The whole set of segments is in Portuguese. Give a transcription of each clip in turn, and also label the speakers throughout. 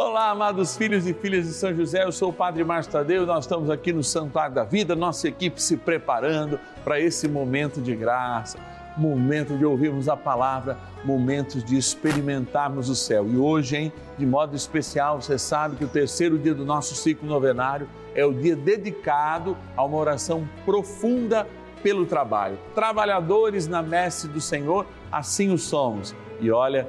Speaker 1: Olá, amados filhos e filhas de São José, eu sou o Padre Márcio Tadeu, nós estamos aqui no Santuário da Vida, nossa equipe se preparando para esse momento de graça, momento de ouvirmos a palavra, momentos de experimentarmos o céu. E hoje, hein, de modo especial, você sabe que o terceiro dia do nosso ciclo novenário é o dia dedicado a uma oração profunda pelo trabalho. Trabalhadores na messe do Senhor, assim o somos. E olha,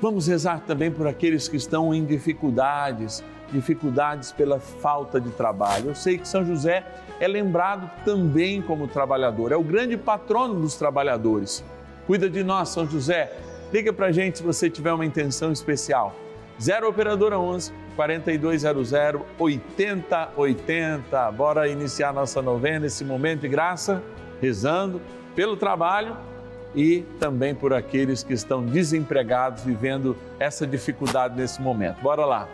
Speaker 1: Vamos rezar também por aqueles que estão em dificuldades, dificuldades pela falta de trabalho. Eu sei que São José é lembrado também como trabalhador, é o grande patrono dos trabalhadores. Cuida de nós, São José. Liga para gente se você tiver uma intenção especial. 0 Operadora 11 4200 8080. Bora iniciar nossa novena, esse momento de graça, rezando pelo trabalho e também por aqueles que estão desempregados, vivendo essa dificuldade nesse momento. Bora lá.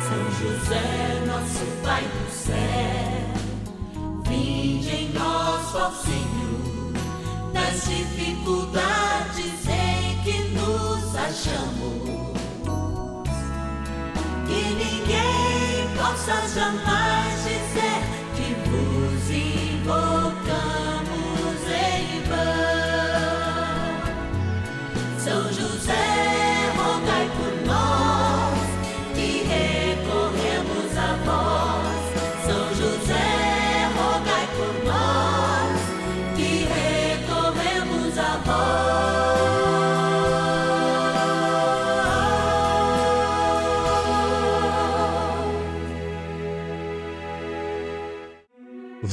Speaker 2: São José, nosso Pai do céu, vinde em nós, ó Senhor, nas dificuldades em que nos achamos. Que ninguém possa jamais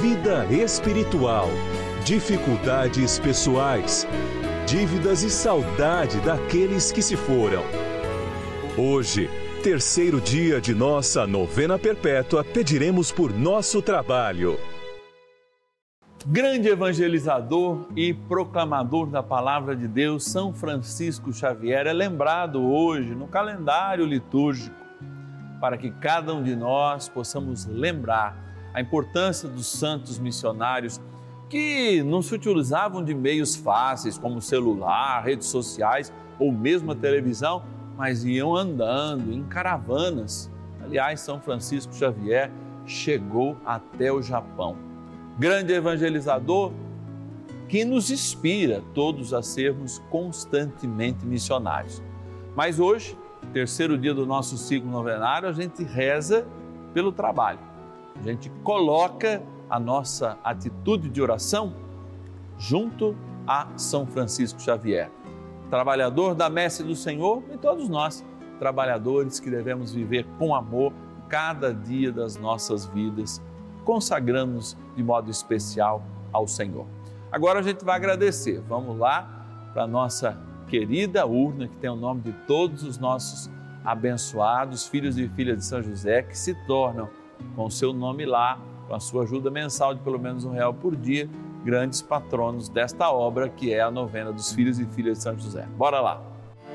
Speaker 3: vida espiritual, dificuldades pessoais, dívidas e saudade daqueles que se foram. Hoje, terceiro dia de nossa novena perpétua, pediremos por nosso trabalho.
Speaker 1: Grande evangelizador e proclamador da palavra de Deus, São Francisco Xavier, é lembrado hoje no calendário litúrgico, para que cada um de nós possamos lembrar a importância dos santos missionários que não se utilizavam de meios fáceis como celular, redes sociais ou mesmo a televisão, mas iam andando em caravanas. Aliás, São Francisco Xavier chegou até o Japão. Grande evangelizador que nos inspira todos a sermos constantemente missionários. Mas hoje, terceiro dia do nosso ciclo novenário, a gente reza pelo trabalho a gente coloca a nossa atitude de oração junto a São Francisco Xavier, trabalhador da messe do Senhor e todos nós, trabalhadores que devemos viver com amor cada dia das nossas vidas, consagramos de modo especial ao Senhor. Agora a gente vai agradecer. Vamos lá para a nossa querida urna que tem o nome de todos os nossos abençoados filhos e filhas de São José que se tornam com o seu nome lá, com a sua ajuda mensal de pelo menos um real por dia, grandes patronos desta obra que é a novena dos filhos e filhas de São José. Bora lá!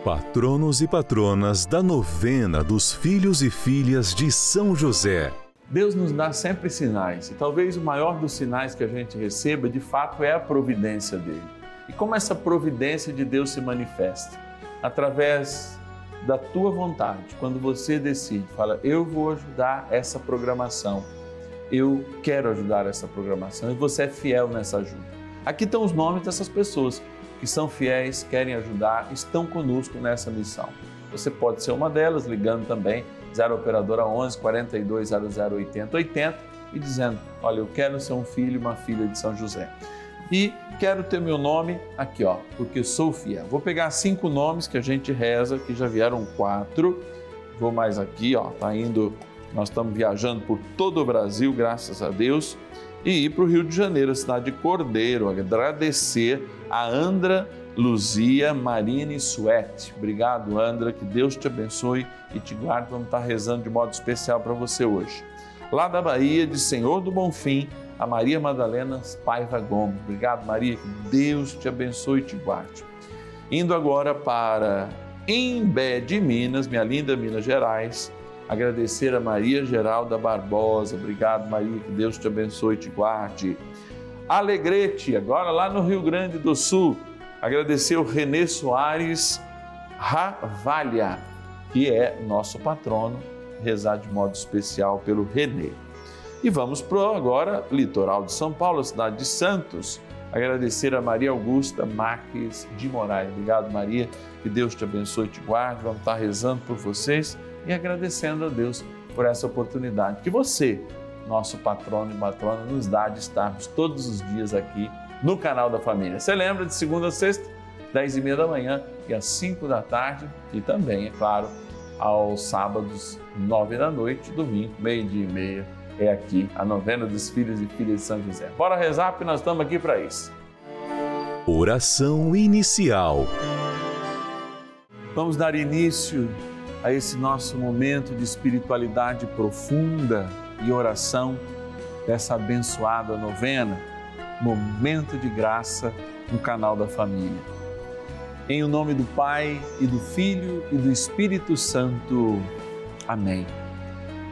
Speaker 3: Patronos e patronas da novena dos filhos e filhas de São José.
Speaker 1: Deus nos dá sempre sinais, e talvez o maior dos sinais que a gente receba, de fato, é a providência dele. E como essa providência de Deus se manifesta? Através da tua vontade, quando você decide, fala, eu vou ajudar essa programação, eu quero ajudar essa programação, e você é fiel nessa ajuda. Aqui estão os nomes dessas pessoas que são fiéis, querem ajudar, estão conosco nessa missão. Você pode ser uma delas, ligando também 0 Operadora 11 4200 80 80 e dizendo: Olha, eu quero ser um filho, uma filha de São José e quero ter meu nome aqui, ó, porque sou fiel. Vou pegar cinco nomes que a gente reza, que já vieram quatro. Vou mais aqui, ó, tá indo. Nós estamos viajando por todo o Brasil, graças a Deus, e ir para o Rio de Janeiro, cidade de Cordeiro, agradecer a Andra Luzia Marine Suete. Obrigado, Andra, que Deus te abençoe e te guarde. Vamos estar rezando de modo especial para você hoje. Lá da Bahia, de Senhor do Bonfim, a Maria Madalena Paiva Gomes. Obrigado, Maria, que Deus te abençoe e te guarde. Indo agora para Embé de Minas, minha linda Minas Gerais, agradecer a Maria Geralda Barbosa. Obrigado, Maria, que Deus te abençoe e te guarde. Alegrete, agora lá no Rio Grande do Sul, agradecer o Renê Soares Ravalha, que é nosso patrono, rezar de modo especial pelo Renê. E vamos para agora, litoral de São Paulo, cidade de Santos, agradecer a Maria Augusta Marques de Moraes. Obrigado, Maria, que Deus te abençoe e te guarde. Vamos estar rezando por vocês e agradecendo a Deus por essa oportunidade que você, nosso patrono e patrona, nos dá de estarmos todos os dias aqui no canal da família. Você lembra de segunda a sexta, dez e meia da manhã e às cinco da tarde e também, é claro, aos sábados, nove da noite, domingo, meio-dia e meia, é aqui a novena dos filhos e filhas de São José. Bora rezar, porque nós estamos aqui para isso.
Speaker 3: Oração inicial.
Speaker 1: Vamos dar início a esse nosso momento de espiritualidade profunda e oração dessa abençoada novena, momento de graça no canal da família. Em o nome do Pai e do Filho e do Espírito Santo. Amém.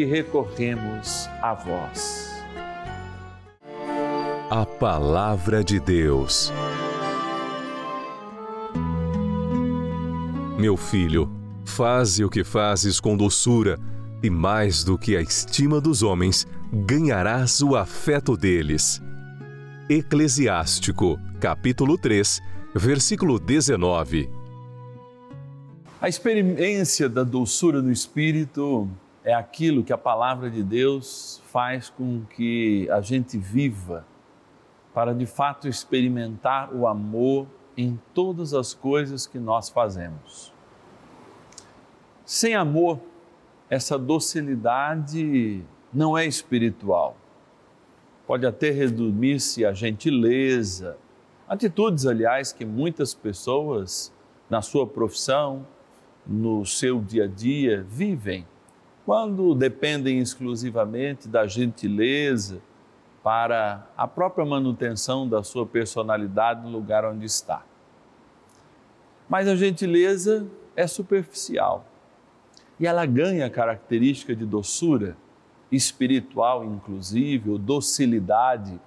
Speaker 1: que recorremos a vós.
Speaker 3: A Palavra de Deus. Meu filho, faze o que fazes com doçura, e mais do que a estima dos homens, ganharás o afeto deles. Eclesiástico, capítulo 3, versículo 19.
Speaker 1: A experiência da doçura do Espírito é aquilo que a palavra de Deus faz com que a gente viva para de fato experimentar o amor em todas as coisas que nós fazemos. Sem amor, essa docilidade não é espiritual. Pode até resumir-se a gentileza, atitudes, aliás, que muitas pessoas na sua profissão, no seu dia a dia vivem, quando dependem exclusivamente da gentileza para a própria manutenção da sua personalidade no lugar onde está. Mas a gentileza é superficial e ela ganha a característica de doçura espiritual, inclusive, ou docilidade,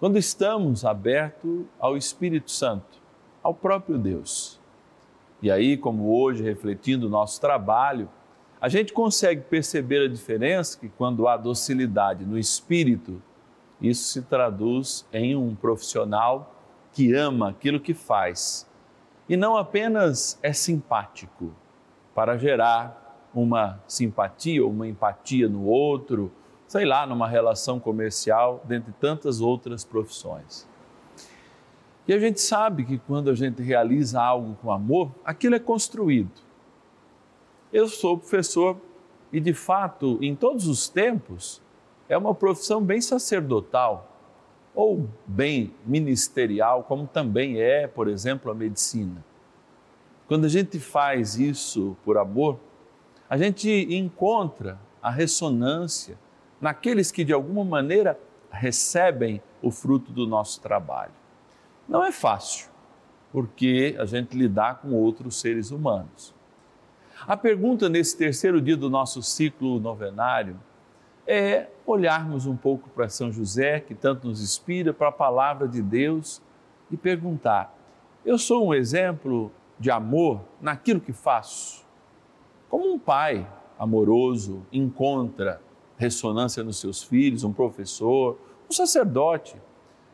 Speaker 1: quando estamos abertos ao Espírito Santo, ao próprio Deus. E aí, como hoje, refletindo o nosso trabalho, A gente consegue perceber a diferença que quando há docilidade no espírito, isso se traduz em um profissional que ama aquilo que faz e não apenas é simpático para gerar uma simpatia ou uma empatia no outro, sei lá, numa relação comercial, dentre tantas outras profissões. E a gente sabe que quando a gente realiza algo com amor, aquilo é construído. Eu sou professor e, de fato, em todos os tempos, é uma profissão bem sacerdotal ou bem ministerial, como também é, por exemplo, a medicina. Quando a gente faz isso por amor, a gente encontra a ressonância naqueles que de alguma maneira recebem o fruto do nosso trabalho. Não é fácil, porque a gente lidar com outros seres humanos. A pergunta nesse terceiro dia do nosso ciclo novenário é olharmos um pouco para São José, que tanto nos inspira, para a palavra de Deus e perguntar: eu sou um exemplo de amor naquilo que faço? Como um pai amoroso encontra ressonância nos seus filhos, um professor, um sacerdote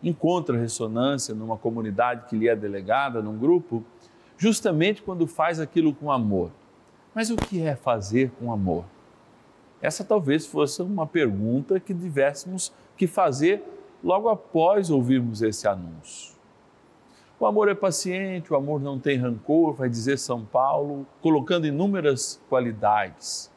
Speaker 1: encontra ressonância numa comunidade que lhe é delegada, num grupo, justamente quando faz aquilo com amor. Mas o que é fazer com amor? Essa talvez fosse uma pergunta que tivéssemos que fazer logo após ouvirmos esse anúncio. O amor é paciente, o amor não tem rancor, vai dizer São Paulo, colocando inúmeras qualidades.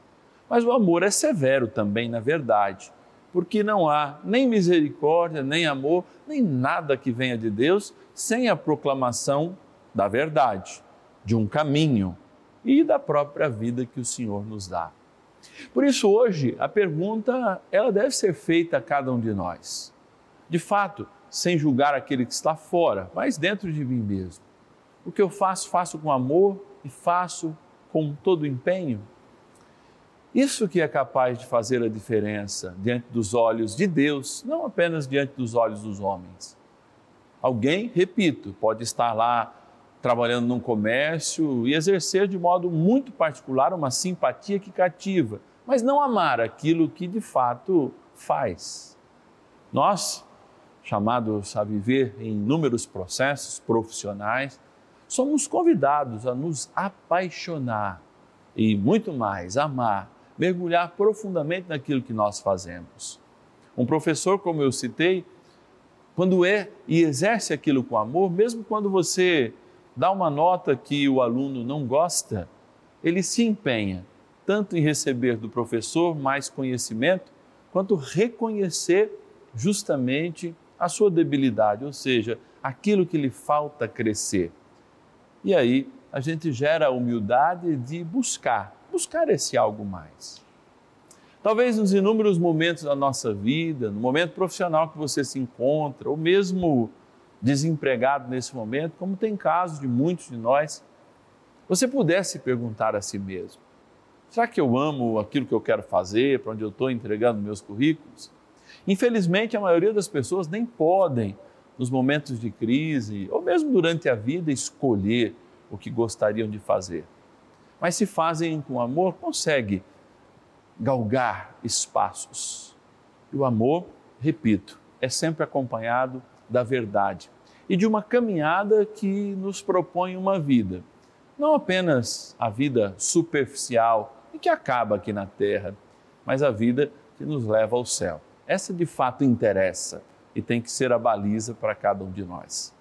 Speaker 1: Mas o amor é severo também, na verdade porque não há nem misericórdia, nem amor, nem nada que venha de Deus sem a proclamação da verdade, de um caminho e da própria vida que o Senhor nos dá. Por isso hoje a pergunta ela deve ser feita a cada um de nós. De fato, sem julgar aquele que está fora, mas dentro de mim mesmo. O que eu faço, faço com amor e faço com todo empenho. Isso que é capaz de fazer a diferença diante dos olhos de Deus, não apenas diante dos olhos dos homens. Alguém, repito, pode estar lá trabalhando num comércio e exercer de modo muito particular uma simpatia que cativa, mas não amar aquilo que de fato faz. Nós, chamados a viver em inúmeros processos profissionais, somos convidados a nos apaixonar e muito mais amar mergulhar profundamente naquilo que nós fazemos. Um professor, como eu citei, quando é e exerce aquilo com amor, mesmo quando você dá uma nota que o aluno não gosta, ele se empenha tanto em receber do professor mais conhecimento, quanto reconhecer justamente a sua debilidade, ou seja, aquilo que lhe falta crescer. E aí a gente gera a humildade de buscar buscar esse algo mais. Talvez nos inúmeros momentos da nossa vida, no momento profissional que você se encontra, ou mesmo desempregado nesse momento, como tem casos de muitos de nós, você pudesse perguntar a si mesmo: será que eu amo aquilo que eu quero fazer, para onde eu estou entregando meus currículos? Infelizmente, a maioria das pessoas nem podem, nos momentos de crise, ou mesmo durante a vida, escolher o que gostariam de fazer mas se fazem com amor, consegue galgar espaços. E o amor, repito, é sempre acompanhado da verdade e de uma caminhada que nos propõe uma vida, não apenas a vida superficial e que acaba aqui na terra, mas a vida que nos leva ao céu. Essa de fato interessa e tem que ser a baliza para cada um de nós.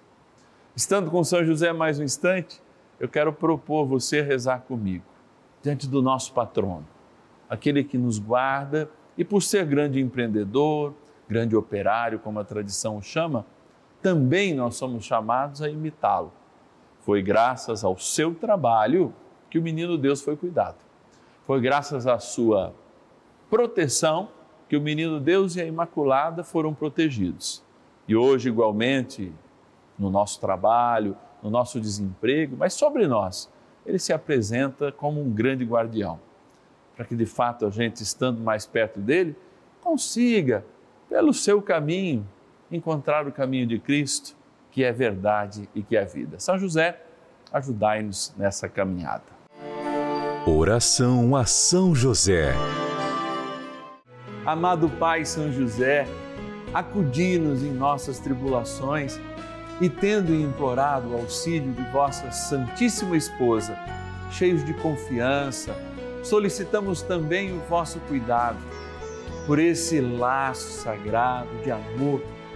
Speaker 1: Estando com São José mais um instante, eu quero propor você rezar comigo, diante do nosso patrono, aquele que nos guarda e, por ser grande empreendedor, grande operário, como a tradição o chama, também nós somos chamados a imitá-lo. Foi graças ao seu trabalho que o menino Deus foi cuidado. Foi graças à sua proteção que o menino Deus e a Imaculada foram protegidos. E hoje, igualmente, no nosso trabalho, no nosso desemprego, mas sobre nós, ele se apresenta como um grande guardião, para que de fato a gente, estando mais perto dele, consiga, pelo seu caminho, encontrar o caminho de Cristo, que é verdade e que é vida. São José, ajudai-nos nessa caminhada.
Speaker 3: Oração a São José.
Speaker 1: Amado Pai São José, acudi-nos em nossas tribulações e, tendo implorado o auxílio de vossa Santíssima Esposa, cheios de confiança, solicitamos também o vosso cuidado por esse laço sagrado de amor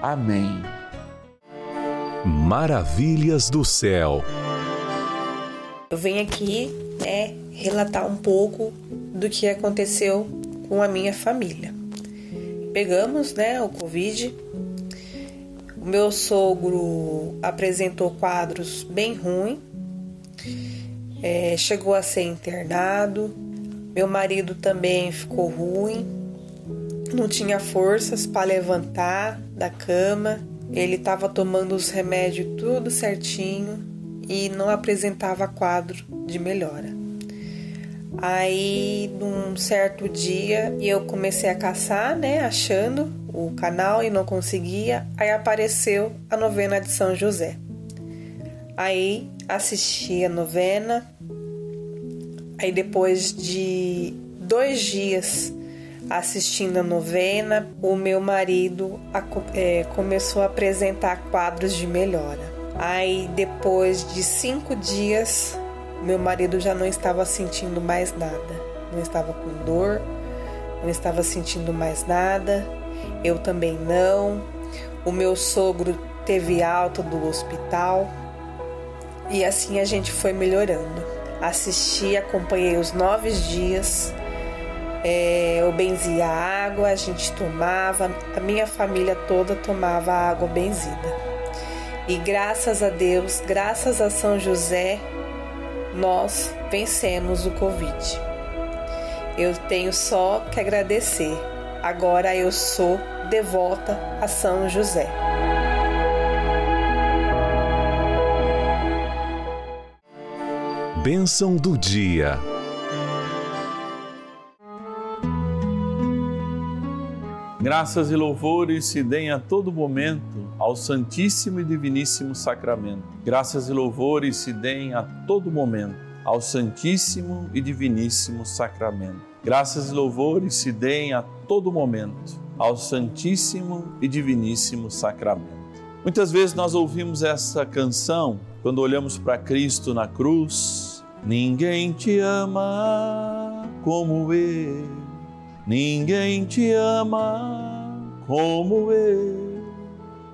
Speaker 1: Amém.
Speaker 3: Maravilhas do céu.
Speaker 4: Eu venho aqui, né, relatar um pouco do que aconteceu com a minha família. Pegamos, né, o Covid. O meu sogro apresentou quadros bem ruins, é, chegou a ser internado. Meu marido também ficou ruim, não tinha forças para levantar da cama. Ele estava tomando os remédios tudo certinho e não apresentava quadro de melhora. Aí, num certo dia, eu comecei a caçar, né, achando o canal e não conseguia. Aí apareceu a novena de São José. Aí assisti a novena. Aí depois de dois dias assistindo a novena, o meu marido é, começou a apresentar quadros de melhora. Aí depois de cinco dias, meu marido já não estava sentindo mais nada, não estava com dor, não estava sentindo mais nada, eu também não. O meu sogro teve alta do hospital e assim a gente foi melhorando. Assisti, acompanhei os nove dias. É, eu benzia água, a gente tomava, a minha família toda tomava água benzida. E graças a Deus, graças a São José, nós vencemos o Covid. Eu tenho só que agradecer. Agora eu sou devota a São José.
Speaker 3: Bênção do dia.
Speaker 1: Graças e louvores se deem a todo momento ao Santíssimo e Diviníssimo Sacramento. Graças e louvores se deem a todo momento ao Santíssimo e Diviníssimo Sacramento. Graças e louvores se deem a todo momento ao Santíssimo e Diviníssimo Sacramento. Muitas vezes nós ouvimos essa canção quando olhamos para Cristo na cruz. Ninguém te ama como eu, ninguém te ama como eu.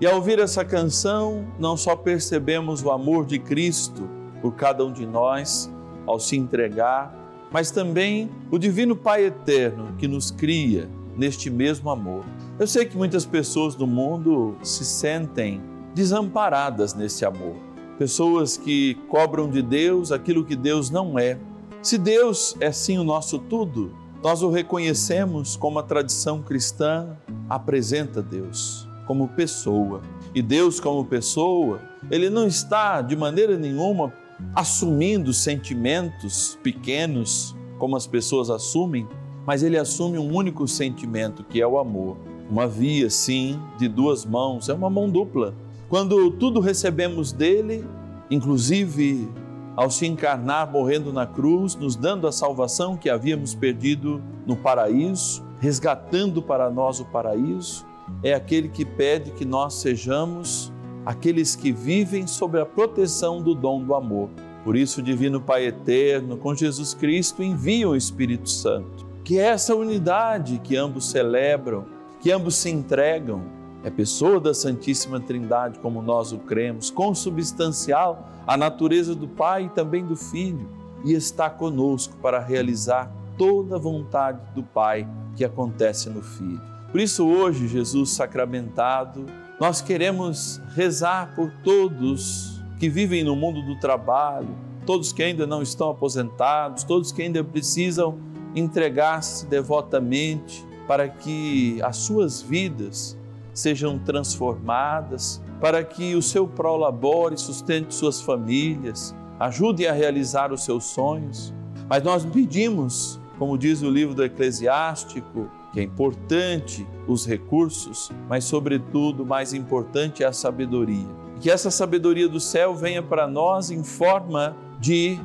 Speaker 1: E ao ouvir essa canção, não só percebemos o amor de Cristo por cada um de nós ao se entregar, mas também o Divino Pai Eterno que nos cria neste mesmo amor. Eu sei que muitas pessoas do mundo se sentem desamparadas nesse amor. Pessoas que cobram de Deus aquilo que Deus não é. Se Deus é sim o nosso tudo, nós o reconhecemos como a tradição cristã apresenta Deus como pessoa. E Deus, como pessoa, ele não está de maneira nenhuma assumindo sentimentos pequenos, como as pessoas assumem, mas ele assume um único sentimento, que é o amor. Uma via, sim, de duas mãos, é uma mão dupla. Quando tudo recebemos dele, inclusive ao se encarnar morrendo na cruz, nos dando a salvação que havíamos perdido no paraíso, resgatando para nós o paraíso, é aquele que pede que nós sejamos aqueles que vivem sob a proteção do dom do amor. Por isso, o Divino Pai Eterno, com Jesus Cristo, envia o Espírito Santo, que é essa unidade que ambos celebram, que ambos se entregam. É pessoa da Santíssima Trindade, como nós o cremos, consubstancial à natureza do Pai e também do Filho, e está conosco para realizar toda a vontade do Pai que acontece no Filho. Por isso, hoje, Jesus sacramentado, nós queremos rezar por todos que vivem no mundo do trabalho, todos que ainda não estão aposentados, todos que ainda precisam entregar-se devotamente para que as suas vidas sejam transformadas, para que o seu prolabore, sustente suas famílias, ajude a realizar os seus sonhos. Mas nós pedimos, como diz o livro do Eclesiástico, que é importante os recursos, mas, sobretudo, mais importante é a sabedoria. Que essa sabedoria do céu venha para nós em forma de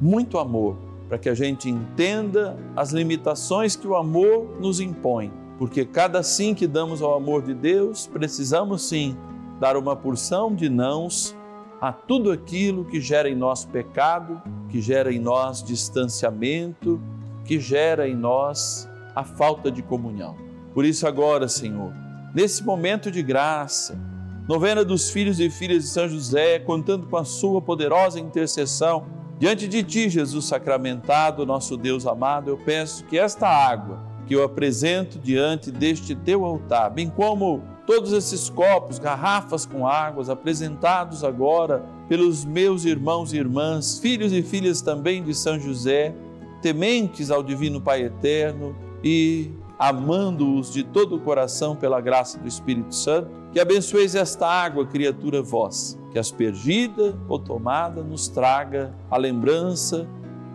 Speaker 1: muito amor, para que a gente entenda as limitações que o amor nos impõe. Porque cada sim que damos ao amor de Deus, precisamos sim dar uma porção de nãos a tudo aquilo que gera em nós pecado, que gera em nós distanciamento, que gera em nós a falta de comunhão. Por isso, agora, Senhor, nesse momento de graça, novena dos filhos e filhas de São José, contando com a Sua poderosa intercessão, diante de Ti, Jesus sacramentado, nosso Deus amado, eu peço que esta água que eu apresento diante deste Teu altar, bem como todos esses copos, garrafas com águas apresentados agora pelos meus irmãos e irmãs, filhos e filhas também de São José, tementes ao Divino Pai Eterno, e amando-os de todo o coração pela graça do Espírito Santo, que abençoeis esta água, criatura vós, que aspergida ou tomada nos traga a lembrança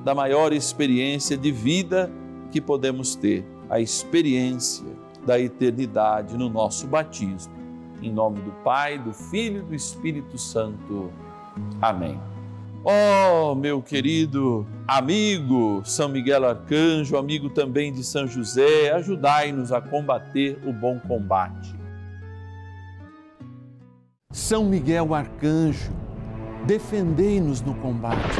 Speaker 1: da maior experiência de vida que podemos ter, a experiência da eternidade no nosso batismo. Em nome do Pai, do Filho e do Espírito Santo. Amém. Oh, meu querido amigo São Miguel Arcanjo, amigo também de São José, ajudai-nos a combater o bom combate. São Miguel Arcanjo, defendei-nos no combate.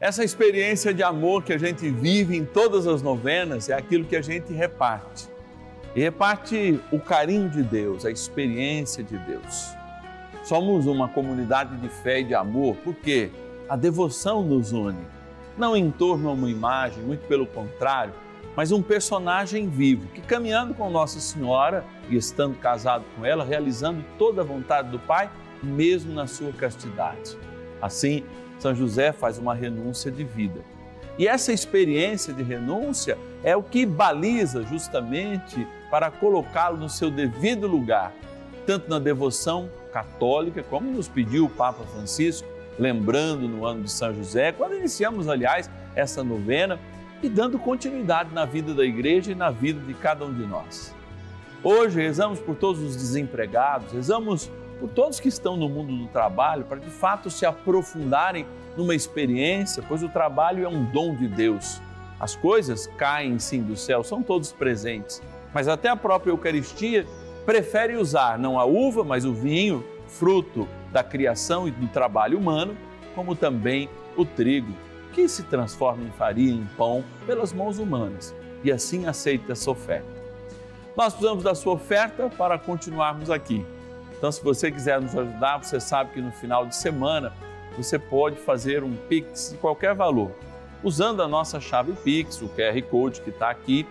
Speaker 1: Essa experiência de amor que a gente vive em todas as novenas é aquilo que a gente reparte e reparte o carinho de Deus, a experiência de Deus. Somos uma comunidade de fé e de amor porque a devoção nos une, não em torno a uma imagem, muito pelo contrário, mas um personagem vivo que, caminhando com Nossa Senhora e estando casado com ela, realizando toda a vontade do Pai, mesmo na sua castidade. Assim, São José faz uma renúncia de vida. E essa experiência de renúncia é o que baliza justamente para colocá-lo no seu devido lugar, tanto na devoção católica, como nos pediu o Papa Francisco, lembrando no ano de São José, quando iniciamos, aliás, essa novena e dando continuidade na vida da igreja e na vida de cada um de nós. Hoje rezamos por todos os desempregados, rezamos por todos que estão no mundo do trabalho, para de fato se aprofundarem numa experiência, pois o trabalho é um dom de Deus. As coisas caem sim do céu, são todos presentes mas até a própria Eucaristia prefere usar não a uva, mas o vinho, fruto da criação e do trabalho humano, como também o trigo, que se transforma em farinha, em pão, pelas mãos humanas, e assim aceita essa oferta. Nós precisamos da sua oferta para continuarmos aqui. Então, se você quiser nos ajudar, você sabe que no final de semana você pode fazer um Pix de qualquer valor usando a nossa chave Pix, o QR Code que está aqui,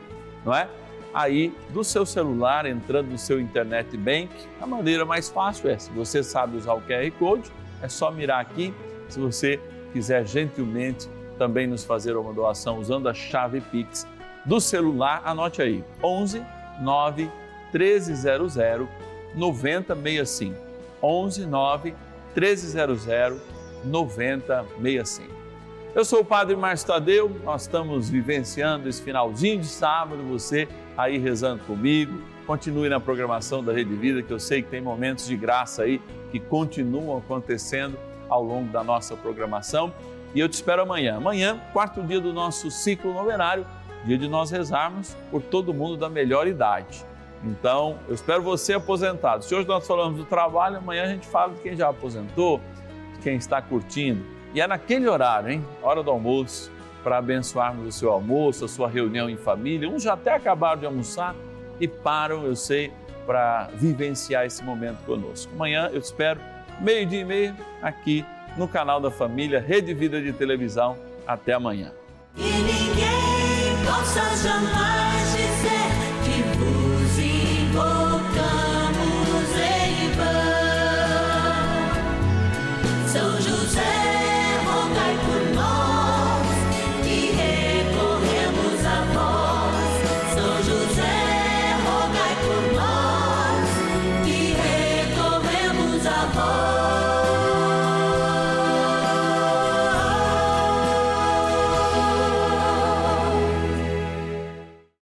Speaker 1: não é? Aí do seu celular, entrando no seu internet bank, a maneira mais fácil é, se você sabe usar o QR Code, é só mirar aqui. Se você quiser gentilmente também nos fazer uma doação usando a chave Pix do celular, anote aí: 11 9 1300 9065. 11 9 1300 9065. Eu sou o Padre Márcio Tadeu, nós estamos vivenciando esse finalzinho de sábado, você aí rezando comigo. Continue na programação da Rede Vida, que eu sei que tem momentos de graça aí que continuam acontecendo ao longo da nossa programação. E eu te espero amanhã. Amanhã, quarto dia do nosso ciclo novenário, dia de nós rezarmos por todo mundo da melhor idade. Então, eu espero você aposentado. Se hoje nós falamos do trabalho, amanhã a gente fala de quem já aposentou, de quem está curtindo e é naquele horário, hein? Hora do almoço, para abençoarmos o seu almoço, a sua reunião em família. Uns já até acabaram de almoçar e param, eu sei, para vivenciar esse momento conosco. Amanhã eu te espero, meio-dia e meio, aqui no canal da Família, Rede Vida de Televisão. Até amanhã.